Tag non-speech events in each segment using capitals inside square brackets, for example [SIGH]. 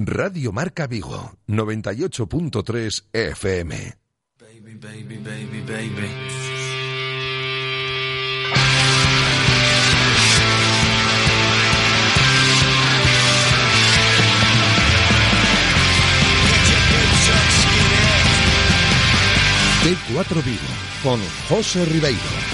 Radio Marca Vigo, 98.3 FM. Baby, baby, baby, baby. T4 Vigo, con José Ribeiro.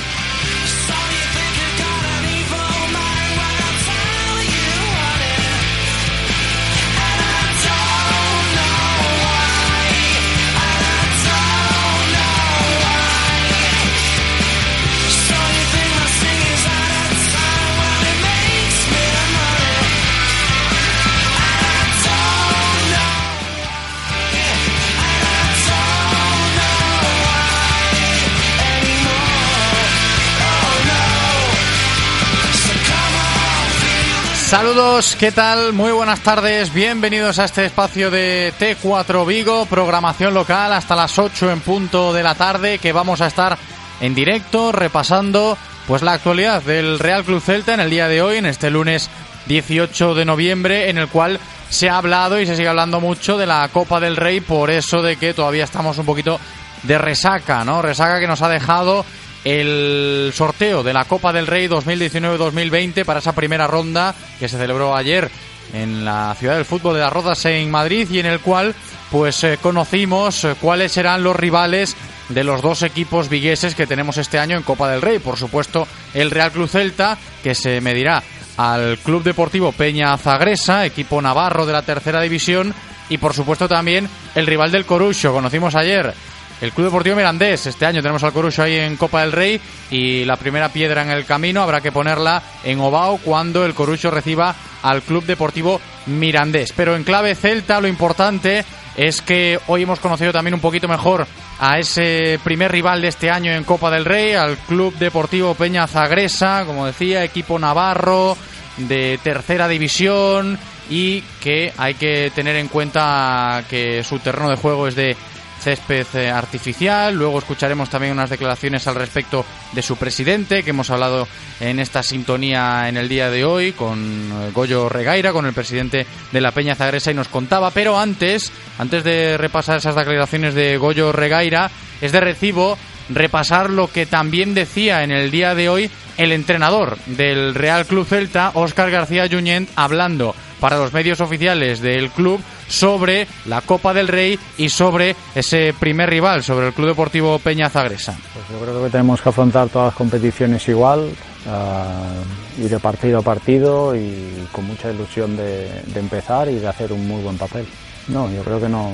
Saludos, ¿qué tal? Muy buenas tardes, bienvenidos a este espacio de T4 Vigo, programación local hasta las 8 en punto de la tarde, que vamos a estar en directo repasando pues la actualidad del Real Club Celta en el día de hoy, en este lunes 18 de noviembre, en el cual se ha hablado y se sigue hablando mucho de la Copa del Rey, por eso de que todavía estamos un poquito de resaca, ¿no? Resaca que nos ha dejado el sorteo de la Copa del Rey 2019-2020 para esa primera ronda que se celebró ayer en la ciudad del fútbol de las Rozas en Madrid y en el cual pues eh, conocimos eh, cuáles serán los rivales de los dos equipos vigueses que tenemos este año en Copa del Rey. Por supuesto, el Real Club Celta que se medirá al Club Deportivo Peña Zagresa, equipo navarro de la tercera división, y por supuesto también el rival del Corucho. Conocimos ayer el Club Deportivo Mirandés. Este año tenemos al Corucho ahí en Copa del Rey y la primera piedra en el camino habrá que ponerla en Ovao cuando el Corucho reciba al Club Deportivo Mirandés. Pero en clave celta lo importante es que hoy hemos conocido también un poquito mejor a ese primer rival de este año en Copa del Rey, al Club Deportivo Peña Zagresa, como decía, equipo navarro de tercera división y que hay que tener en cuenta que su terreno de juego es de césped eh, artificial. Luego escucharemos también unas declaraciones al respecto de su presidente, que hemos hablado en esta sintonía en el día de hoy con eh, Goyo Regaira, con el presidente de la Peña Zagresa, y nos contaba. Pero antes, antes de repasar esas declaraciones de Goyo Regaira, es de recibo repasar lo que también decía en el día de hoy el entrenador del Real Club Celta, Óscar García Junyent, hablando para los medios oficiales del club sobre la Copa del Rey y sobre ese primer rival, sobre el Club Deportivo Peña Zagresa. Pues yo creo que tenemos que afrontar todas las competiciones igual, uh, ir de partido a partido y con mucha ilusión de, de, empezar y de hacer un muy buen papel. No, yo creo que no,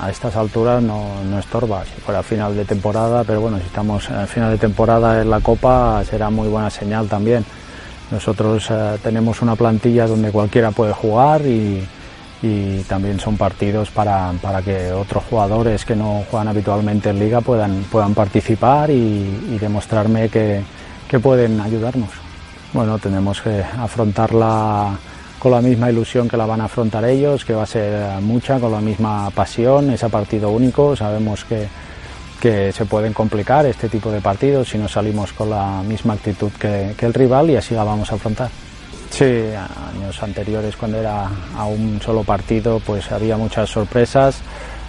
a estas alturas no, no estorba, si fuera final de temporada, pero bueno, si estamos al final de temporada en la Copa será muy buena señal también. Nosotros uh, tenemos una plantilla donde cualquiera puede jugar y, también son partidos para, para, que otros jugadores que no juegan habitualmente en liga puedan, puedan participar y, demostrarme que, que, pueden ayudarnos. Bueno, tenemos que afrontarla con la misma ilusión que la van a afrontar ellos, que va a ser mucha, con la misma pasión, ese partido único. Sabemos que, que se pueden complicar este tipo de partidos si no salimos con la misma actitud que, que el rival y así la vamos a afrontar. Sí, años anteriores cuando era a un solo partido pues había muchas sorpresas.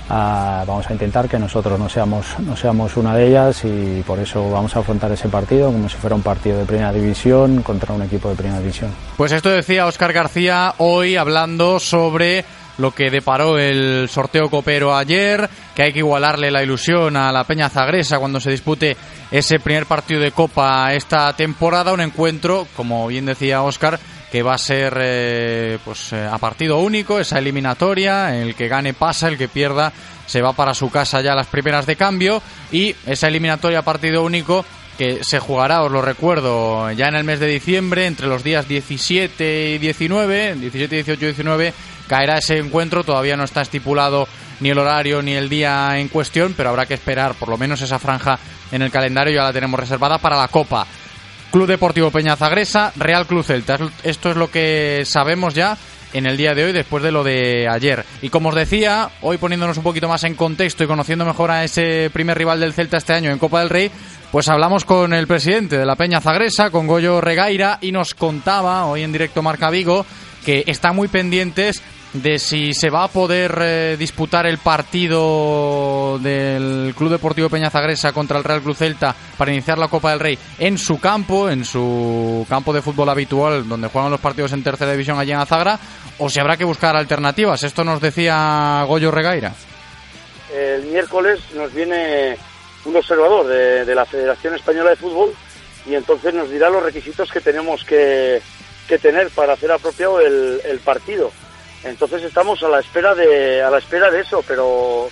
Uh, vamos a intentar que nosotros no seamos, no seamos una de ellas y por eso vamos a afrontar ese partido como si fuera un partido de primera división contra un equipo de primera división. Pues esto decía Óscar García hoy hablando sobre lo que deparó el sorteo copero ayer, que hay que igualarle la ilusión a la Peña Zagresa cuando se dispute ese primer partido de Copa esta temporada, un encuentro, como bien decía Óscar, que va a ser eh, pues eh, a partido único, esa eliminatoria, el que gane pasa, el que pierda se va para su casa ya a las primeras de cambio y esa eliminatoria a partido único que se jugará, os lo recuerdo, ya en el mes de diciembre, entre los días 17 y 19, 17, 18 y 19, caerá ese encuentro, todavía no está estipulado ni el horario ni el día en cuestión, pero habrá que esperar por lo menos esa franja en el calendario, ya la tenemos reservada para la Copa. Club Deportivo Peña Zagresa, Real Club Celta. Esto es lo que sabemos ya en el día de hoy después de lo de ayer. Y como os decía, hoy poniéndonos un poquito más en contexto y conociendo mejor a ese primer rival del Celta este año en Copa del Rey, pues hablamos con el presidente de la Peña Zagresa, con Goyo Regaira, y nos contaba hoy en directo Marca Vigo que están muy pendientes de si se va a poder eh, disputar el partido del Club Deportivo Peñazagresa contra el Real Cruz Celta para iniciar la Copa del Rey en su campo, en su campo de fútbol habitual, donde juegan los partidos en tercera división allí en Azagra, o si habrá que buscar alternativas. Esto nos decía Goyo Regaira. El miércoles nos viene un observador de, la Federación Española de Fútbol y entonces nos dirá los requisitos que tenemos que, tener para hacer apropiado el partido entonces estamos a la espera de, a la espera de eso, pero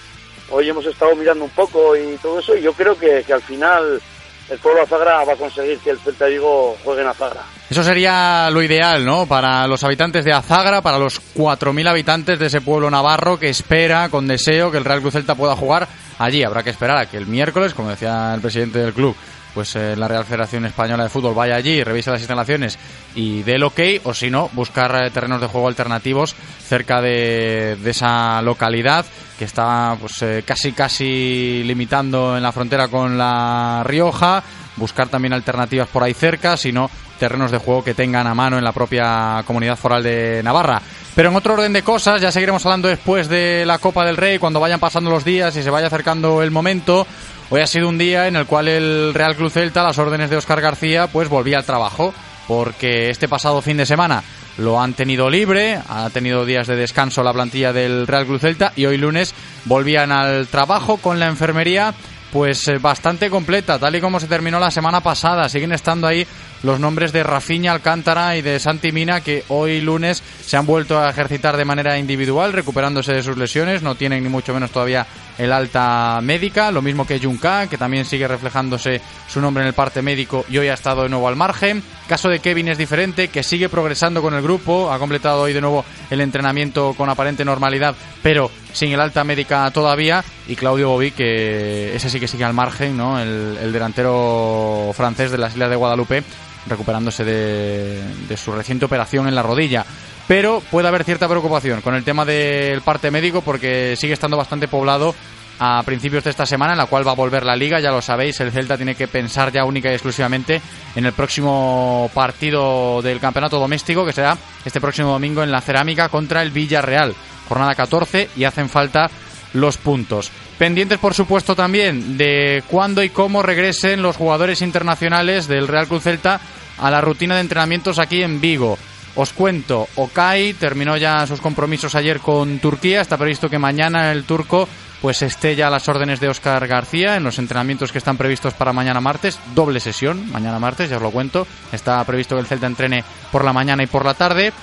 hoy hemos estado mirando un poco y todo eso y yo creo que, al final el pueblo Azagra va a conseguir que el Celta Vigo juegue en Azagra. Eso sería lo ideal, ¿no? Para los habitantes de Azagra, para los 4.000 habitantes de ese pueblo navarro que espera con deseo que el Real Cruz Celta pueda jugar allí. Habrá que esperar a que el miércoles, como decía el presidente del club, pues eh, la Real Federación Española de Fútbol vaya allí, revise las instalaciones y dé el ok, o si no, buscar eh, terrenos de juego alternativos cerca de, esa localidad que está pues eh, casi casi limitando en la frontera con la Rioja, buscar también alternativas por ahí cerca, si no, terrenos de juego que tengan a mano en la propia comunidad foral de Navarra. Pero en otro orden de cosas, ya seguiremos hablando después de la Copa del Rey, cuando vayan pasando los días y se vaya acercando el momento. Hoy ha sido un día en el cual el Real Cruz Celta, a las órdenes de Óscar García, pues volvía al trabajo, porque este pasado fin de semana lo han tenido libre, ha tenido días de descanso la plantilla del Real Cruz Celta y hoy lunes volvían al trabajo con la enfermería pues eh, bastante completa, tal y como se terminó la semana pasada. Siguen estando ahí los nombres de Rafiña Alcántara y de Santi Mina, que hoy lunes se han vuelto a ejercitar de manera individual, recuperándose de sus lesiones. No tienen ni mucho menos todavía el alta médica, lo mismo que Junca, que también sigue reflejándose su nombre en el parte médico y hoy ha estado de nuevo al margen. Caso de Kevin es diferente, que sigue progresando con el grupo, ha completado hoy de nuevo el entrenamiento con aparente normalidad, pero sin el alta médica todavía. Y Claudio Bobi, que ese sí que sigue al margen, ¿no? el, el delantero francés de las Islas de Guadalupe, recuperándose de, de su reciente operación en la rodilla. Pero puede haber cierta preocupación con el tema del parte médico porque sigue estando bastante poblado a principios de esta semana en la cual va a volver la liga, ya lo sabéis, el Celta tiene que pensar ya única y exclusivamente en el próximo partido del campeonato doméstico que será este próximo domingo en la Cerámica contra el Villarreal, jornada 14 y hacen falta los puntos. Pendientes, por supuesto, también de cuándo y cómo regresen los jugadores internacionales del Real Cruz Celta a la rutina de entrenamientos aquí en Vigo. Os cuento, Okai terminó ya sus compromisos ayer con Turquía, está previsto que mañana el turco pues esté ya a las órdenes de Oscar García en los entrenamientos que están previstos para mañana martes, doble sesión, mañana martes, ya os lo cuento, está previsto que el Celta entrene por la mañana y por la tarde.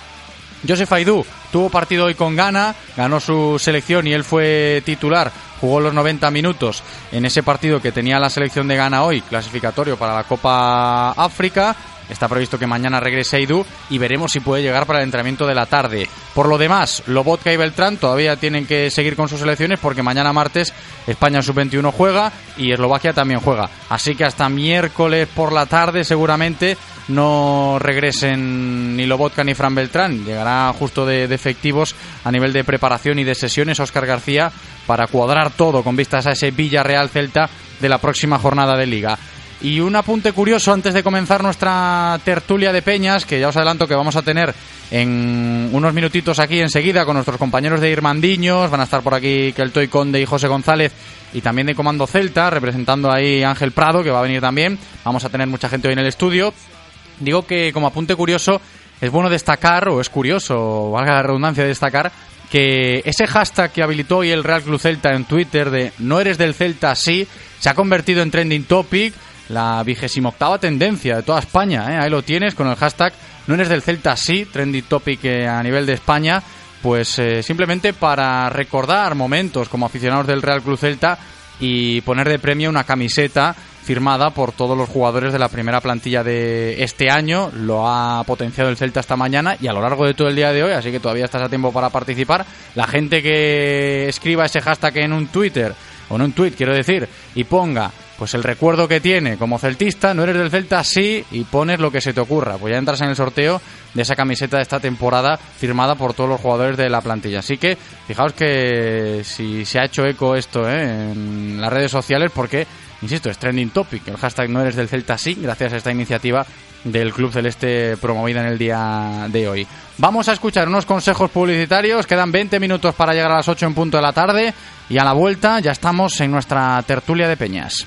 Josef Aidú tuvo partido hoy con Ghana, ganó su selección y él fue titular, jugó los 90 minutos en ese partido que tenía la selección de Ghana hoy, clasificatorio para la Copa África, Está previsto que mañana regrese Aidú y veremos si puede llegar para el entrenamiento de la tarde. Por lo demás, Lobotka y Beltrán todavía tienen que seguir con sus elecciones porque mañana martes España sub-21 juega y Eslovaquia también juega. Así que hasta miércoles por la tarde seguramente no regresen ni Lobotka ni Fran Beltrán. Llegará justo de, de, efectivos a nivel de preparación y de sesiones Oscar García para cuadrar todo con vistas a ese Villarreal Celta de la próxima jornada de liga. Y un apunte curioso antes de comenzar nuestra tertulia de peñas, que ya os adelanto que vamos a tener en unos minutitos aquí enseguida con nuestros compañeros de Irmandiños, van a estar por aquí Keltoy Conde y José González y también de Comando Celta, representando ahí Ángel Prado, que va a venir también. Vamos a tener mucha gente hoy en el estudio. Digo que como apunte curioso, es bueno destacar, o es curioso, valga la redundancia de destacar, que ese hashtag que habilitó hoy el Real Club Celta en Twitter de no eres del Celta sí, se ha convertido en trending topic la vigésima octava tendencia de toda España. ¿eh? Ahí lo tienes con el hashtag no eres del Celta sí, trendy topic eh, a nivel de España. Pues eh, simplemente para recordar momentos como aficionados del Real Club Celta y poner de premio una camiseta firmada por todos los jugadores de la primera plantilla de este año. Lo ha potenciado el Celta esta mañana y a lo largo de todo el día de hoy, así que todavía estás a tiempo para participar. La gente que escriba ese hashtag en un Twitter, o en un tweet quiero decir, y ponga pues el recuerdo que tiene como celtista, no eres del Celta, sí, y pones lo que se te ocurra. Pues ya entras en el sorteo de esa camiseta de esta temporada firmada por todos los jugadores de la plantilla. Así que fijaos que si se ha hecho eco esto ¿eh? en las redes sociales, porque, insisto, es trending topic. El hashtag no eres del Celta, sí, gracias a esta iniciativa del Club Celeste promovida en el día de hoy. Vamos a escuchar unos consejos publicitarios, quedan 20 minutos para llegar a las 8 en punto de la tarde y a la vuelta ya estamos en nuestra tertulia de peñas.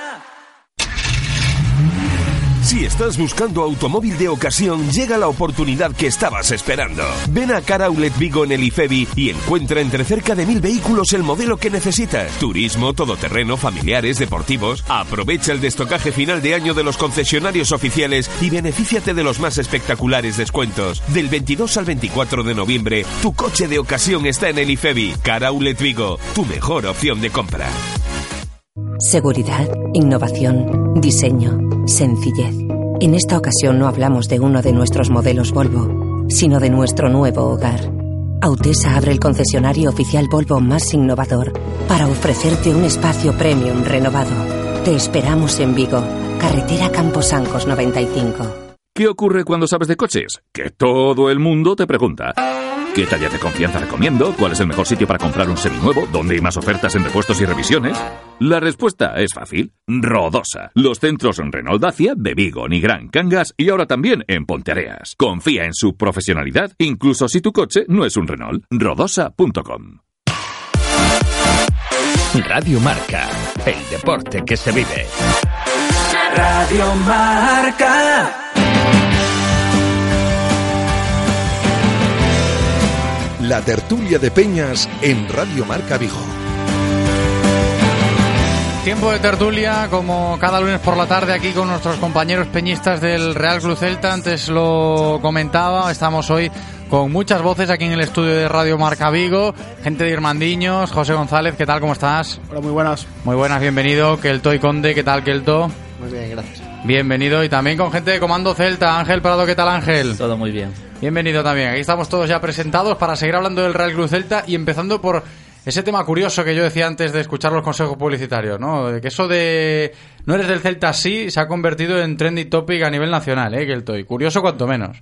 Si estás buscando automóvil de ocasión, llega la oportunidad que estabas esperando. Ven a Car Vigo en el IFEBI y encuentra entre cerca de mil vehículos el modelo que necesitas. Turismo, todoterreno, familiares, deportivos. Aprovecha el destocaje final de año de los concesionarios oficiales y benefíciate de los más espectaculares descuentos. Del 22 al 24 de noviembre, tu coche de ocasión está en el IFEBI. Car Vigo, tu mejor opción de compra. Seguridad, innovación, diseño, sencillez. En esta ocasión no hablamos de uno de nuestros modelos Volvo, sino de nuestro nuevo hogar. Autesa abre el concesionario oficial Volvo más innovador para ofrecerte un espacio premium renovado. Te esperamos en Vigo, carretera Camposancos 95. ¿Qué ocurre cuando sabes de coches? Que todo el mundo te pregunta. ¿Qué talla de confianza recomiendo? ¿Cuál es el mejor sitio para comprar un seminuevo? ¿Dónde hay más ofertas en repuestos y revisiones? La respuesta es fácil. Rodosa. Los centros en Renault Dacia, de Vigo, Nigrán, Cangas y ahora también en Ponteareas. Confía en su profesionalidad, incluso si tu coche no es un Renault. Rodosa.com. Radio Marca, el deporte que se vive. Radio Marca. La tertulia de Peñas en Radio Marca Vigo. Tiempo de tertulia, como cada lunes por la tarde, aquí con nuestros compañeros peñistas del Real Club Celta. Antes lo comentaba, estamos hoy con muchas voces aquí en el estudio de Radio Marca Vigo. Gente de Irmandiños, José González, ¿qué tal? ¿Cómo estás? Hola, muy buenas. Muy buenas, bienvenido. Kelto y Conde, ¿qué tal, Kelto? Muy bien, gracias. Bienvenido. Y también con gente de Comando Celta, Ángel Prado, ¿qué tal, Ángel? Todo muy bien. Bienvenido también. Aquí estamos todos ya presentados para seguir hablando del Real Club Celta y empezando por ese tema curioso que yo decía antes de escuchar los consejos publicitarios, ¿no? De que eso de no eres del Celta sí se ha convertido en trendy topic a nivel nacional, ¿eh? Que el Curioso cuanto menos.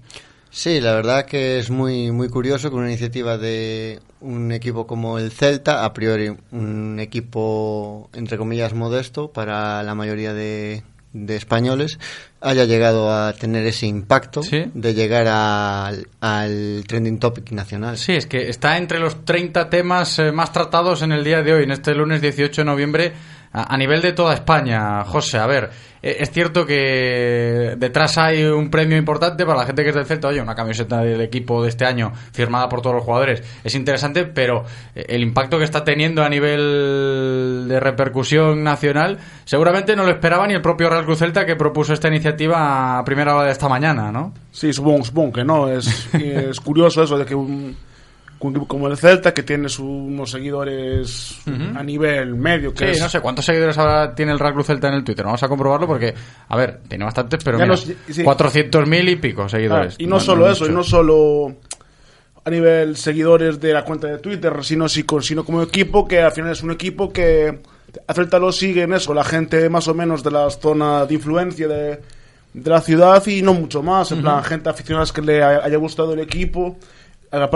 Sí, la verdad que es muy muy curioso que una iniciativa de un equipo como el Celta, a priori un equipo entre comillas modesto para la mayoría de, de españoles, haya llegado a tener ese impacto Sí. de llegar al, al trending topic nacional. Sí, es que está entre los 30 temas eh, más tratados en el día de hoy, en este lunes 18 de noviembre, a, a nivel de toda España. José, a ver, eh, es cierto que detrás hay un premio importante para la gente que es del Celta. Oye, una camiseta del equipo de este año firmada por todos los jugadores es interesante, pero eh, el impacto que está teniendo a nivel de repercusión nacional seguramente no lo esperaba ni el propio Real Cruz Celta que propuso esta iniciativa a primera hora de esta mañana, ¿no? Sí, supongo, supongo que no. Es, [LAUGHS] es curioso eso de que un, un equipo como el Celta, que tiene sus, unos seguidores a nivel medio, que Sí, es- no sé cuántos seguidores ahora tiene el Real Cruz Celta en el Twitter. Vamos a comprobarlo porque, a ver, tiene bastantes, pero mira, sí. 400.000 y pico seguidores. Ah, y no, solo es eso, y no solo a nivel seguidores de la cuenta de Twitter, sino, si- sino como equipo que al final es un equipo que a Celta lo sigue en eso, la gente más o menos de la zona de influencia de, de la ciudad y no mucho más, en plan gente aficionada que le haya gustado el equipo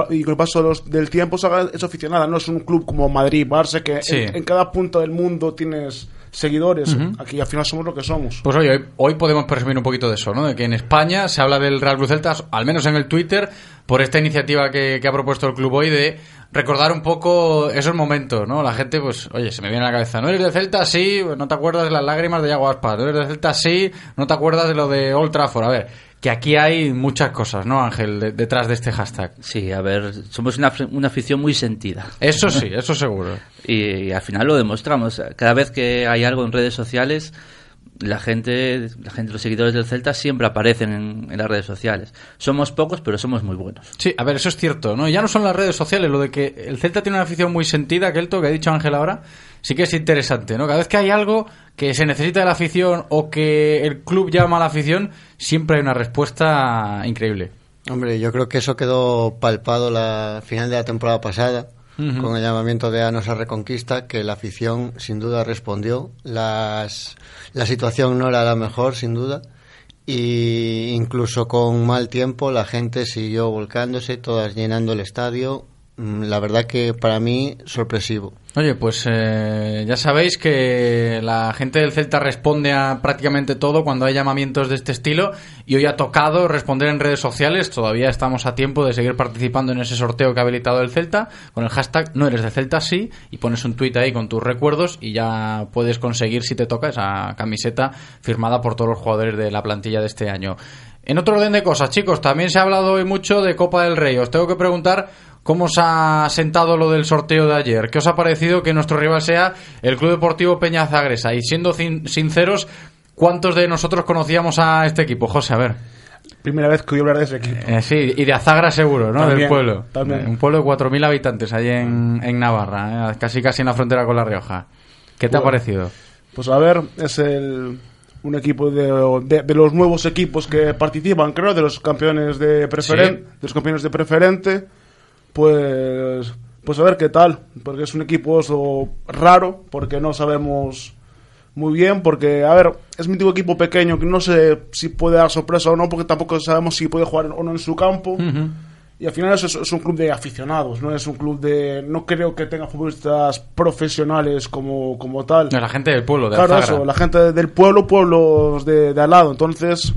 y con el paso de los- del tiempo se haga es aficionada, no es un club como Madrid, Barça, que Sí. en, en cada punto del mundo tienes seguidores, aquí al final somos lo que somos. Pues oye, hoy, hoy podemos presumir un poquito de eso, ¿no? De que en España se habla del Real Cruz Celta, al menos en el Twitter, por esta iniciativa que, que ha propuesto el club hoy de recordar un poco esos momentos, ¿no? La gente, pues, oye, se me viene a la cabeza, ¿no eres de Celta? Sí, pues no te acuerdas de las lágrimas de Yago Aspas, ¿no eres de Celta? Sí, no te acuerdas de lo de Old Trafford. A ver, que aquí hay muchas cosas, ¿no, Ángel, de- detrás de este hashtag? Sí, a ver, somos una, una afición muy sentida. Eso sí, [LAUGHS] eso seguro. Y, al final lo demostramos. Cada vez que hay algo en redes sociales, la gente, la gente, los seguidores del Celta siempre aparecen en, en las redes sociales. Somos pocos, pero somos muy buenos. Sí, a ver, eso es cierto, ¿no? Ya no son las redes sociales, lo de que el Celta tiene una afición muy sentida, Kelto, que ha dicho Ángel ahora, sí que es interesante, ¿no? Cada vez que hay algo que se necesita de la afición o que el club llama a la afición, siempre hay una respuesta increíble. Hombre, yo creo que eso quedó palpado la final de la temporada pasada Con el llamamiento de a Reconquista, que la afición sin duda respondió. Las, la situación no era la mejor, sin duda. Y incluso con mal tiempo la gente siguió volcándose, todas llenando el estadio la verdad que para mí sorpresivo. Oye, pues eh, ya sabéis que la gente del Celta responde a prácticamente todo cuando hay llamamientos de este estilo y hoy ha tocado responder en redes sociales. Todavía estamos a tiempo de seguir participando en ese sorteo que ha habilitado el Celta con el hashtag no eres de Celta sí y pones un tuit ahí con tus recuerdos y ya puedes conseguir si te toca esa camiseta firmada por todos los jugadores de la plantilla de este año. En otro orden de cosas, chicos, también se ha hablado hoy mucho de Copa del Rey. Os tengo que preguntar cómo os ha sentado lo del sorteo de ayer. ¿Qué os ha parecido que nuestro rival sea el Club Deportivo Peña Zagresa? Y siendo sinceros, ¿cuántos de nosotros conocíamos a este equipo? José, a ver. Primera vez que a hablar de ese equipo. Eh, sí, y de Azagra seguro, ¿no? También, del pueblo. también. Un pueblo de 4.000 habitantes ahí en, en Navarra, ¿eh? casi casi en la frontera con La Rioja. ¿Qué te ha parecido? Pues a ver, es el, un equipo de, de- de los nuevos equipos que participan, creo, de los campeones de preferente, Sí. de los campeones de preferente. Pues, pues a ver qué tal, porque es un equipo eso raro, porque no sabemos muy bien, porque a ver, es mi tipo equipo pequeño que no sé si puede dar sorpresa o no, porque tampoco sabemos si puede jugar o no en su campo. Y al final es, es un club de aficionados, no es un club de... No creo que tenga futbolistas profesionales como, como tal. No, la gente del pueblo, de Claro, eso, la gente del pueblo, pueblos de, de al lado. Entonces,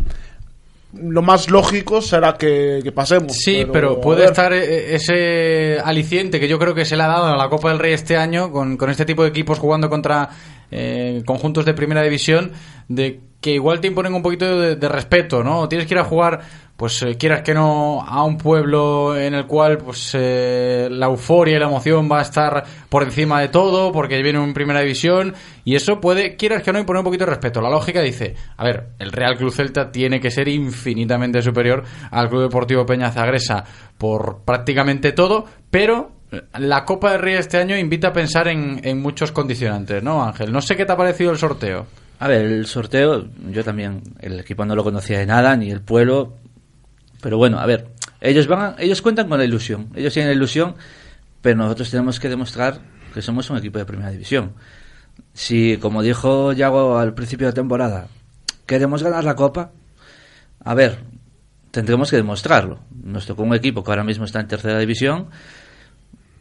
lo más lógico será que, que pasemos. Sí, pero, puede estar eh, ese aliciente que yo creo que se le ha dado a la Copa del Rey este año con, con este tipo de equipos jugando contra eh, conjuntos de primera división de que igual te imponen un poquito de, de respeto, ¿no? Tienes que ir a jugar, pues eh, quieras que no, a un pueblo en el cual pues eh, la euforia y la emoción va a estar por encima de todo porque viene en primera división y eso puede, quieras que no, imponer un poquito de respeto. La lógica dice, a ver, el Real Cruz Celta tiene que ser infinitamente superior al Club Deportivo Peña Zagresa por prácticamente todo, pero la Copa del Rey este año invita a pensar en, en muchos condicionantes, ¿no, Ángel? No sé qué te ha parecido el sorteo. A ver, el sorteo, yo también, el equipo no lo conocía de nada, ni el pueblo. Pero bueno, a ver, ellos van ellos cuentan con la ilusión. Ellos tienen la ilusión, pero nosotros tenemos que demostrar que somos un equipo de primera división. Si, como dijo Yago al principio de temporada, queremos ganar la copa, a ver, tendremos que demostrarlo. Nos tocó un equipo que ahora mismo está en tercera división.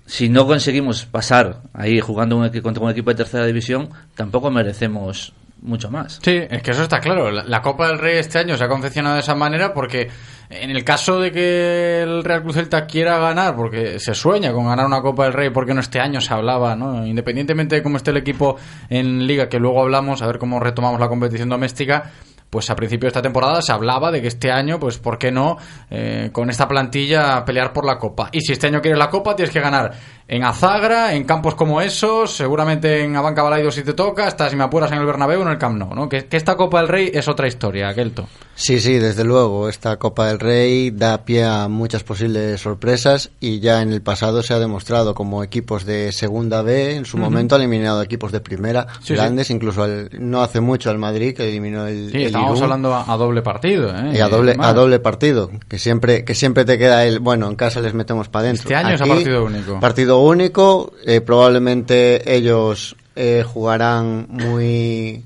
Si no conseguimos pasar ahí jugando contra un equipo de tercera división, tampoco merecemos mucho más. Sí, es que eso está claro. La, Copa del Rey este año se ha confeccionado de esa manera porque en el caso de que el Real Cruz Celta quiera ganar, porque se sueña con ganar una Copa del Rey, porque no este año se hablaba, ¿no? Independientemente de cómo esté el equipo en Liga, que luego hablamos, a ver cómo retomamos la competición doméstica, pues a principio de esta temporada se hablaba de que este año, pues ¿por qué no eh, con esta plantilla pelear por la Copa? Y si este año quieres la Copa, tienes que ganar en Azagra, en campos como esos, seguramente en Abanca Balaido si te toca, hasta si me apuras en el Bernabéu o en el Camp Nou, ¿no? Que, que esta Copa del Rey es otra historia, Kelto. Sí, sí, desde luego. Esta Copa del Rey da pie a muchas posibles sorpresas y ya en el pasado se ha demostrado como equipos de segunda B en su momento han eliminado equipos de primera Sí, grandes, incluso al- no hace mucho al Madrid que eliminó el, Sí, el estamos Irún. hablando a, a doble partido, ¿eh? Y a doble, a doble partido, que siempre, que siempre te queda el, bueno, en casa les metemos para adentro. Este año es a partido único. Partido único, eh, probablemente ellos eh, jugarán muy,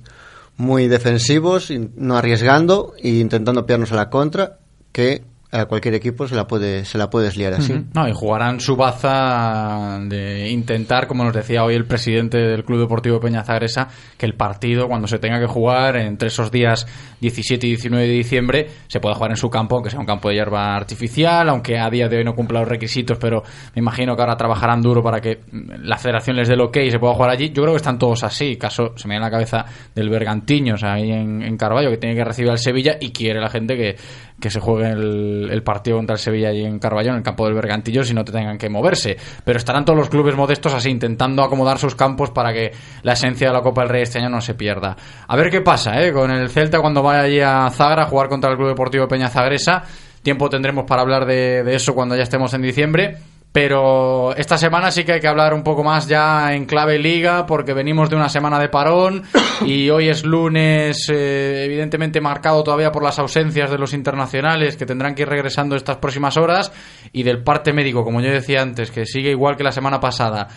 muy defensivos, no arriesgando e intentando pillarnos a la contra, que a cualquier equipo se la puede, se la puedes liar así. No, y jugarán su baza de intentar, como nos decía hoy el presidente del Club Deportivo Peña Zagresa, que el partido, cuando se tenga que jugar entre esos días 17 y 19 de diciembre, se pueda jugar en su campo, aunque sea un campo de hierba artificial, aunque a día de hoy no cumpla los requisitos, pero me imagino que ahora trabajarán duro para que la federación les dé el ok y se pueda jugar allí. Yo creo que están todos así. Caso, se me viene a la cabeza del Bergantiños ahí en, en Carballo, que tiene que recibir al Sevilla y quiere la gente que, que se juegue el, partido contra el Sevilla allí en Carballo, en el campo del Bergantillo, si no te tengan que moverse. Pero estarán todos los clubes modestos así, intentando acomodar sus campos para que la esencia de la Copa del Rey este año no se pierda. A ver qué pasa, ¿eh? Con el Celta cuando vaya allí a Zagra a jugar contra el Club Deportivo Peña Zagresa. Tiempo tendremos para hablar de eso cuando ya estemos en diciembre. Pero esta semana sí que hay que hablar un poco más ya en clave liga porque venimos de una semana de parón [COUGHS] y hoy es lunes eh, evidentemente marcado todavía por las ausencias de los internacionales que tendrán que ir regresando estas próximas horas y del parte médico, como yo decía antes, que sigue igual que la semana pasada.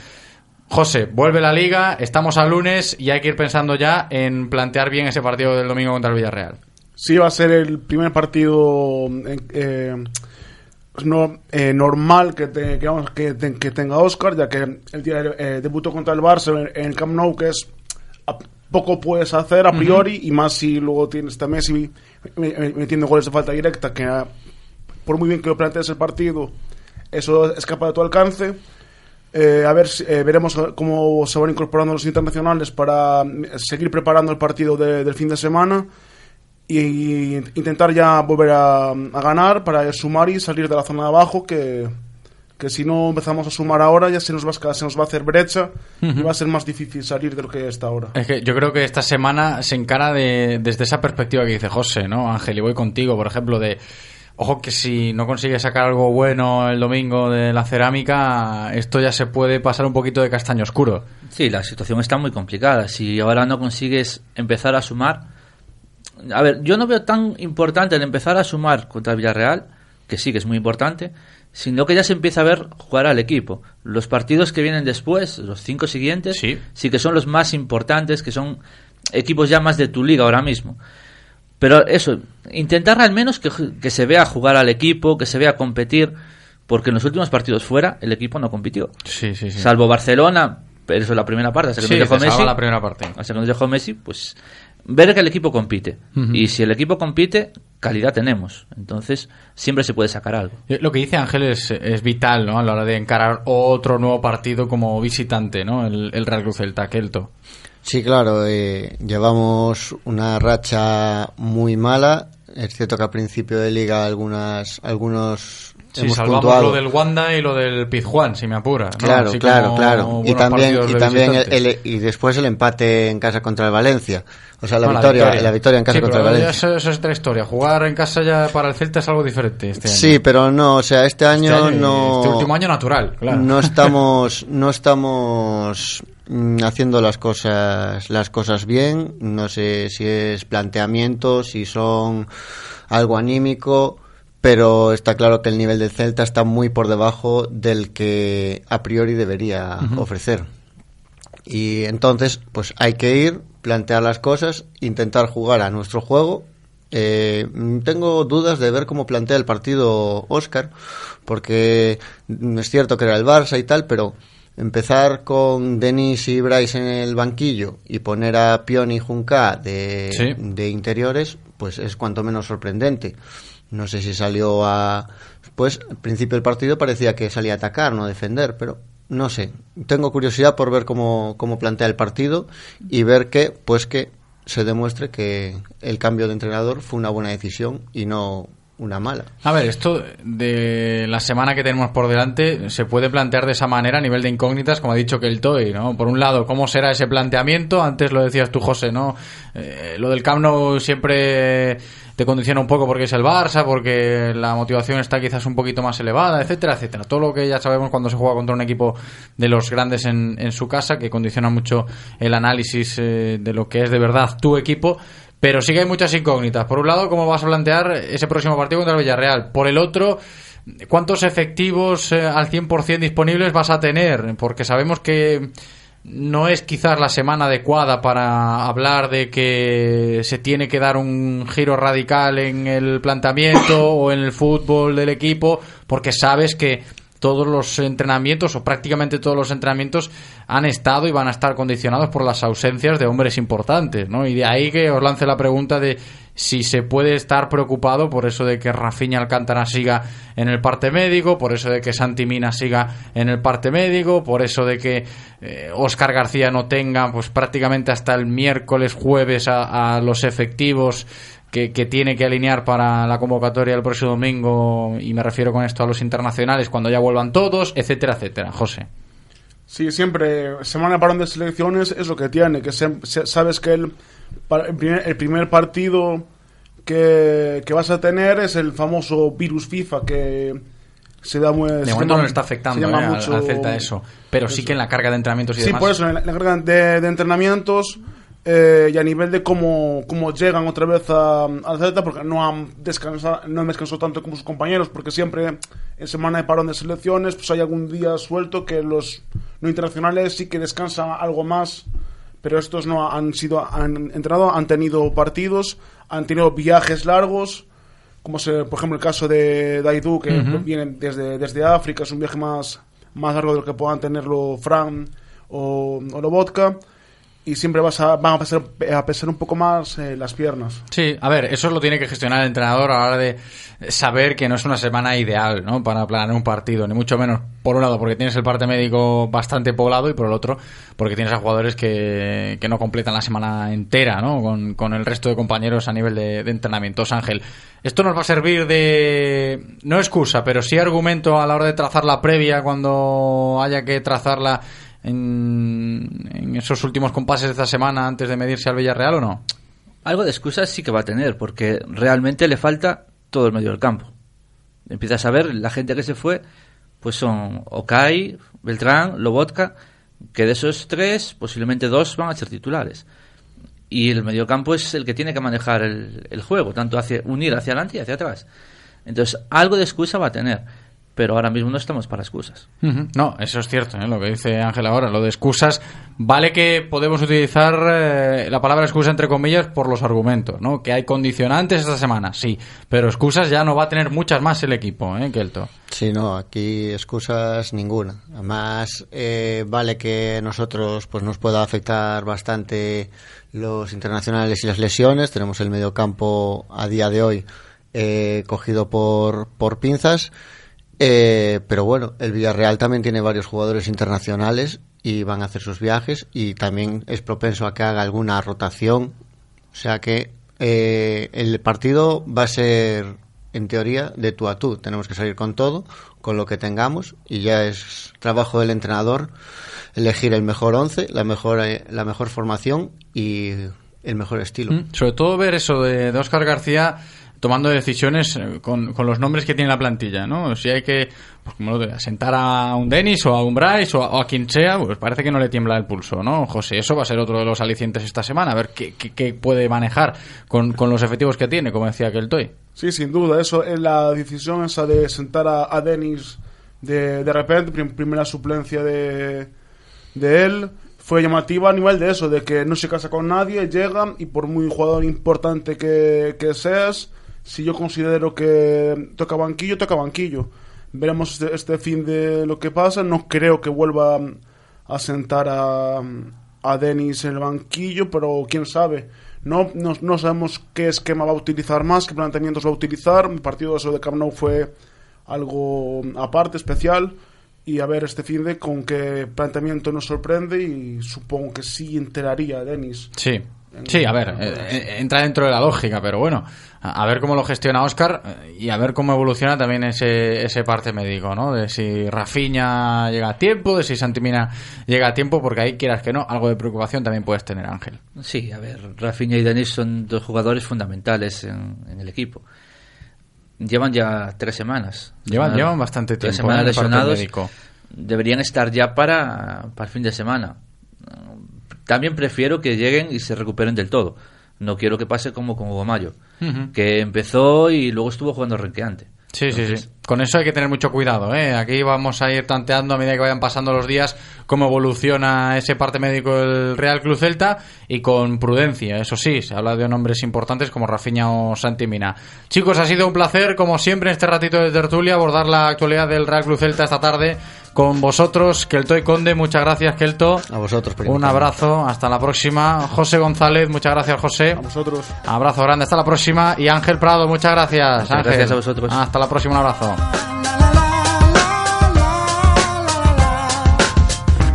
José, vuelve la liga, estamos a lunes y hay que ir pensando ya en plantear bien ese partido del domingo contra el Villarreal. Sí, va a ser el primer partido en, eh, no, eh, normal que, te- que, vamos, que, te- que tenga Oscar, ya que el día eh, debutó contra el Barça en, en el Camp Nou, que es a- poco puedes hacer a priori, y más si luego tienes a Messi me- me- metiendo goles de falta directa, que ah, por muy bien que lo plantees el partido, eso escapa de tu alcance. Eh, a ver, eh, veremos cómo se van incorporando los internacionales para mm, seguir preparando el partido de- del fin de semana y, y intentar ya volver a, a ganar para sumar y salir de la zona de abajo que, que si no empezamos a sumar ahora ya se nos va, se nos va a hacer brecha y va a ser más difícil salir de lo que está ahora. Es que yo creo que esta semana se encara de, desde esa perspectiva que dice José, ¿no? Ángel, y voy contigo, por ejemplo, de. Ojo que si no consigues sacar algo bueno el domingo de la cerámica, esto ya se puede pasar un poquito de castaño oscuro. Sí, la situación está muy complicada. Si ahora no consigues empezar a sumar. A ver, yo no veo tan importante el empezar a sumar contra Villarreal, que sí que es muy importante, sino que ya se empieza a ver jugar al equipo. Los partidos que vienen después, los cinco siguientes, sí, que son los más importantes, que son equipos ya más de tu liga ahora mismo. Pero eso, intentar al menos que, que se vea jugar al equipo, que se vea competir, porque en los últimos partidos fuera el equipo no compitió. Sí, sí, sí. Salvo Barcelona, pero eso es la primera parte, hasta que Sí, nos dejó Messi. la primera parte. Hasta que nos dejó Messi, pues ver que el equipo compite. Y si el equipo compite, calidad tenemos. Entonces, siempre se puede sacar algo. Eh, Lo que dice Ángel es, es vital, ¿no? A la hora de encarar otro nuevo partido como visitante, ¿no? El, el Real Cruz Celta, Kelto. Sí, claro, eh, llevamos una racha muy mala. Es cierto que al principio de liga algunas, algunos Sí, hemos salvamos puntuado. lo del Wanda y lo del Pizjuán, si me apura. ¿no? Claro, Así claro, claro. Y también, y también el, el- y después el empate en casa contra el Valencia. O sea, la, No, victoria, la victoria, en casa Sí, contra el Valencia. Eso, eso es otra historia. Jugar en casa ya para el Celta es algo diferente este año. Sí, pero no, o sea, este año, Este año no. este último año natural, claro. No [LAUGHS] estamos, no estamos mm, haciendo las cosas, las cosas bien. No sé si es planteamiento, si son algo anímico, pero está claro que el nivel del Celta está muy por debajo del que a priori debería ofrecer. Y entonces, pues hay que ir, plantear las cosas, intentar jugar a nuestro juego. Eh, tengo dudas de ver cómo plantea el partido Oscar, porque es cierto que era el Barça y tal, pero empezar con Denis y Bryce en el banquillo y poner a Pion y Junca de, Sí. de interiores, pues es cuanto menos sorprendente. No sé si salió a... Pues al principio del partido parecía que salía a atacar, no a defender, pero no sé. Tengo curiosidad por ver cómo, cómo plantea el partido y ver que, pues que se demuestre que el cambio de entrenador fue una buena decisión y no una mala. A ver, esto de la semana que tenemos por delante se puede plantear de esa manera a nivel de incógnitas, como ha dicho que el Toy, ¿no? Por un lado, ¿cómo será ese planteamiento? Antes lo decías tú, José, ¿no? Eh, lo del Camp Nou siempre te condiciona un poco porque es el Barça, porque la motivación está quizás un poquito más elevada, etcétera, etcétera. Todo lo que ya sabemos cuando se juega contra un equipo de los grandes en, en su casa, que condiciona mucho el análisis eh, de lo que es de verdad tu equipo. Pero sí que hay muchas incógnitas. Por un lado, ¿cómo vas a plantear ese próximo partido contra el Villarreal? Por el otro, ¿cuántos efectivos eh, al 100% disponibles vas a tener? Porque sabemos que no es quizás la semana adecuada para hablar de que se tiene que dar un giro radical en el planteamiento [COUGHS] o en el fútbol del equipo, porque sabes que todos los entrenamientos o prácticamente todos los entrenamientos han estado y van a estar condicionados por las ausencias de hombres importantes, ¿no? Y de ahí que os lance la pregunta de si se puede estar preocupado por eso de que Rafinha Alcántara siga en el parte médico, por eso de que Santi Mina siga en el parte médico, por eso de que eh, Oscar García no tenga pues prácticamente hasta el miércoles, jueves a, los efectivos que, que tiene que alinear para la convocatoria el próximo domingo, y me refiero con esto a los internacionales, cuando ya vuelvan todos, etcétera, etcétera. José. Sí, siempre, semana parón de selecciones es lo que tiene, que se- sabes que el, el primer, el primer partido que, que vas a tener es el famoso virus FIFA que se da muy... De se momento llama- no está afectando eh, al- mucho- al Celta eso, pero sí que en la carga de entrenamientos y Sí, demás. por eso, en la, en la carga de, de entrenamientos eh, y a nivel de cómo, cómo llegan otra vez a- al Celta, porque no han descansado, no han descansado tanto como sus compañeros, porque siempre en semana de parón de selecciones pues hay algún día suelto que los no internacionales sí que descansan algo más, pero estos no han sido, han entrenado, han tenido partidos, han tenido viajes largos. como se, por ejemplo el caso de Daidu, que Ujú. viene desde, desde África, es un viaje más, más largo de lo que puedan tenerlo Fran o, o Lobotka, y siempre vas a, van a pesar, a pesar un poco más eh, las piernas. Sí, a ver, eso lo tiene que gestionar el entrenador a la hora de saber que no es una semana ideal, ¿no? Para planear un partido, ni mucho menos, por un lado, porque tienes el parte médico bastante poblado y por el otro, porque tienes a jugadores que, que no completan la semana entera, ¿no? Con, con el resto de compañeros a nivel de, de entrenamientos. Ángel, esto nos va a servir de, no excusa, pero sí argumento a la hora de trazar la previa cuando haya que trazarla en, en esos últimos compases de esta semana antes de medirse al Villarreal o no? Algo de excusas sí que va a tener, porque realmente le falta todo el medio del campo. Empiezas a ver, la gente que se fue, pues son Okai, Beltrán, Lobotka, que de esos tres, posiblemente dos van a ser titulares. Y el mediocampo es el que tiene que manejar el, el juego, tanto hacia unir hacia adelante y hacia atrás. Entonces, algo de excusa va a tener, pero ahora mismo no estamos para excusas. No, eso es cierto, ¿eh? lo que dice Ángel ahora, lo de excusas. Vale que podemos utilizar eh, la palabra excusa entre comillas por los argumentos, ¿no? Que hay condicionantes esta semana, sí, pero excusas ya no va a tener muchas más el equipo, ¿eh, Kelto? Sí, no, aquí excusas ninguna. Además, eh, vale que nosotros pues nos pueda afectar bastante los internacionales y las lesiones. Tenemos el mediocampo a día de hoy eh, cogido por, por pinzas. Eh, pero bueno, el Villarreal también tiene varios jugadores internacionales y van a hacer sus viajes y también es propenso a que haga alguna rotación. O sea que eh, el partido va a ser, en teoría, de tú a tú. Tenemos que salir con todo, con lo que tengamos y ya es trabajo del entrenador elegir el mejor once, la mejor, eh, la mejor formación y el mejor estilo. Mm, Sobre todo ver eso de, Óscar García tomando decisiones eh, con, con los nombres que tiene la plantilla, ¿no? Si hay que, pues como lo de asentar a un Denis o a un Bryce o a, quien sea, pues parece que no le tiembla el pulso, ¿no? José, eso va a ser otro de los alicientes esta semana, a ver qué, qué- qué puede manejar con, con los efectivos que tiene, como decía aquel Toy. Sí, sin duda. Eso es la decisión esa de sentar a, a Denis de, de repente, prim- primera suplencia de, de él, fue llamativa a nivel de eso, de que no se casa con nadie, llega y por muy jugador importante que, que seas, si yo considero que toca banquillo, toca banquillo. Veremos este, este fin de lo que pasa. No creo que vuelva a sentar a, a Denis en el banquillo, pero quién sabe. No, no, no sabemos qué esquema va a utilizar más, qué planteamientos va a utilizar. El partido de Camp Nou fue algo aparte, especial. Y a ver este fin de con qué planteamiento nos sorprende y supongo que sí enteraría a Denis. Sí. Sí, a ver, eh, eh, entra dentro de la lógica, pero bueno, a, ver cómo lo gestiona Oscar eh, y a ver cómo evoluciona también ese, ese parte médico, ¿no? De si Rafinha llega a tiempo, de si Santimina llega a tiempo, porque ahí quieras que no, algo de preocupación también puedes tener, Ángel. Sí, a ver, Rafinha y Denis son dos jugadores fundamentales en, en el equipo. Llevan ya tres semanas. Llevan- llevan bastante Tres tiempo, semanas de parte lesionados. Deberían estar ya para, para el fin de semana. También prefiero que lleguen y se recuperen del todo. No quiero que pase como con Hugo Mayo, que empezó y luego estuvo jugando renqueante. Sí, sí, sí. Con eso hay que tener mucho cuidado, ¿eh? Aquí vamos a ir tanteando a medida que vayan pasando los días cómo evoluciona ese parte médico del Real Club Celta y con prudencia, eso sí, se habla de nombres importantes como Rafinha o Santi Mina. Chicos, ha sido un placer, como siempre, en este ratito de tertulia, abordar la actualidad del Real Club Celta esta tarde con vosotros, Kelto y Conde. Muchas gracias, Kelto. A vosotros, por Un abrazo, hasta la próxima. José González, muchas gracias, José. A vosotros. Abrazo grande, hasta la próxima. Y Ángel Prado, muchas gracias. Muchas Ángel. gracias a vosotros. Hasta la próxima, un abrazo.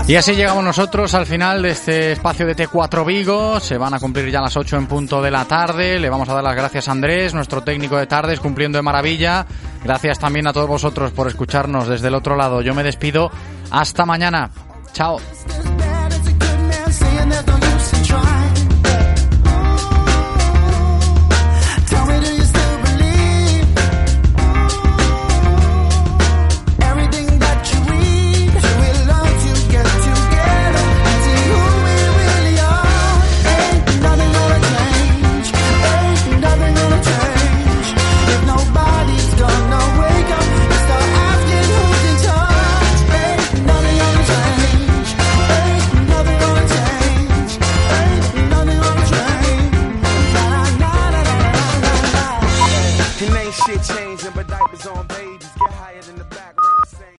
Y así llegamos nosotros al final de este espacio de T4 Vigo. Se van a cumplir ya las 8 en punto de la tarde. Le vamos a dar las gracias a Andrés, nuestro técnico de tardes, cumpliendo de maravilla. Gracias también a todos vosotros por escucharnos desde el otro lado. Yo me despido. Hasta mañana. Chao.